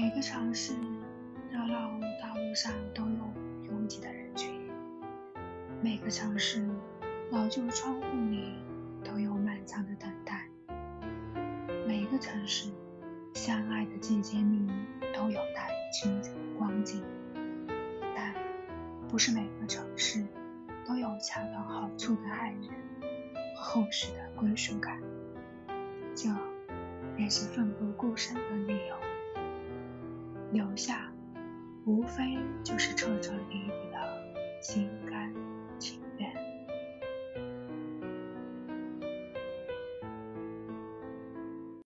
每个城市热闹道路上都有拥挤的人群，每个城市老旧窗户里都有漫长的等待，每个城市相爱的季节里都有大雨倾城的光景，但不是每个城市都有恰到好处的爱人和厚实的归属感，这也是奋不顾身的。留下，无非就是彻彻底底的心。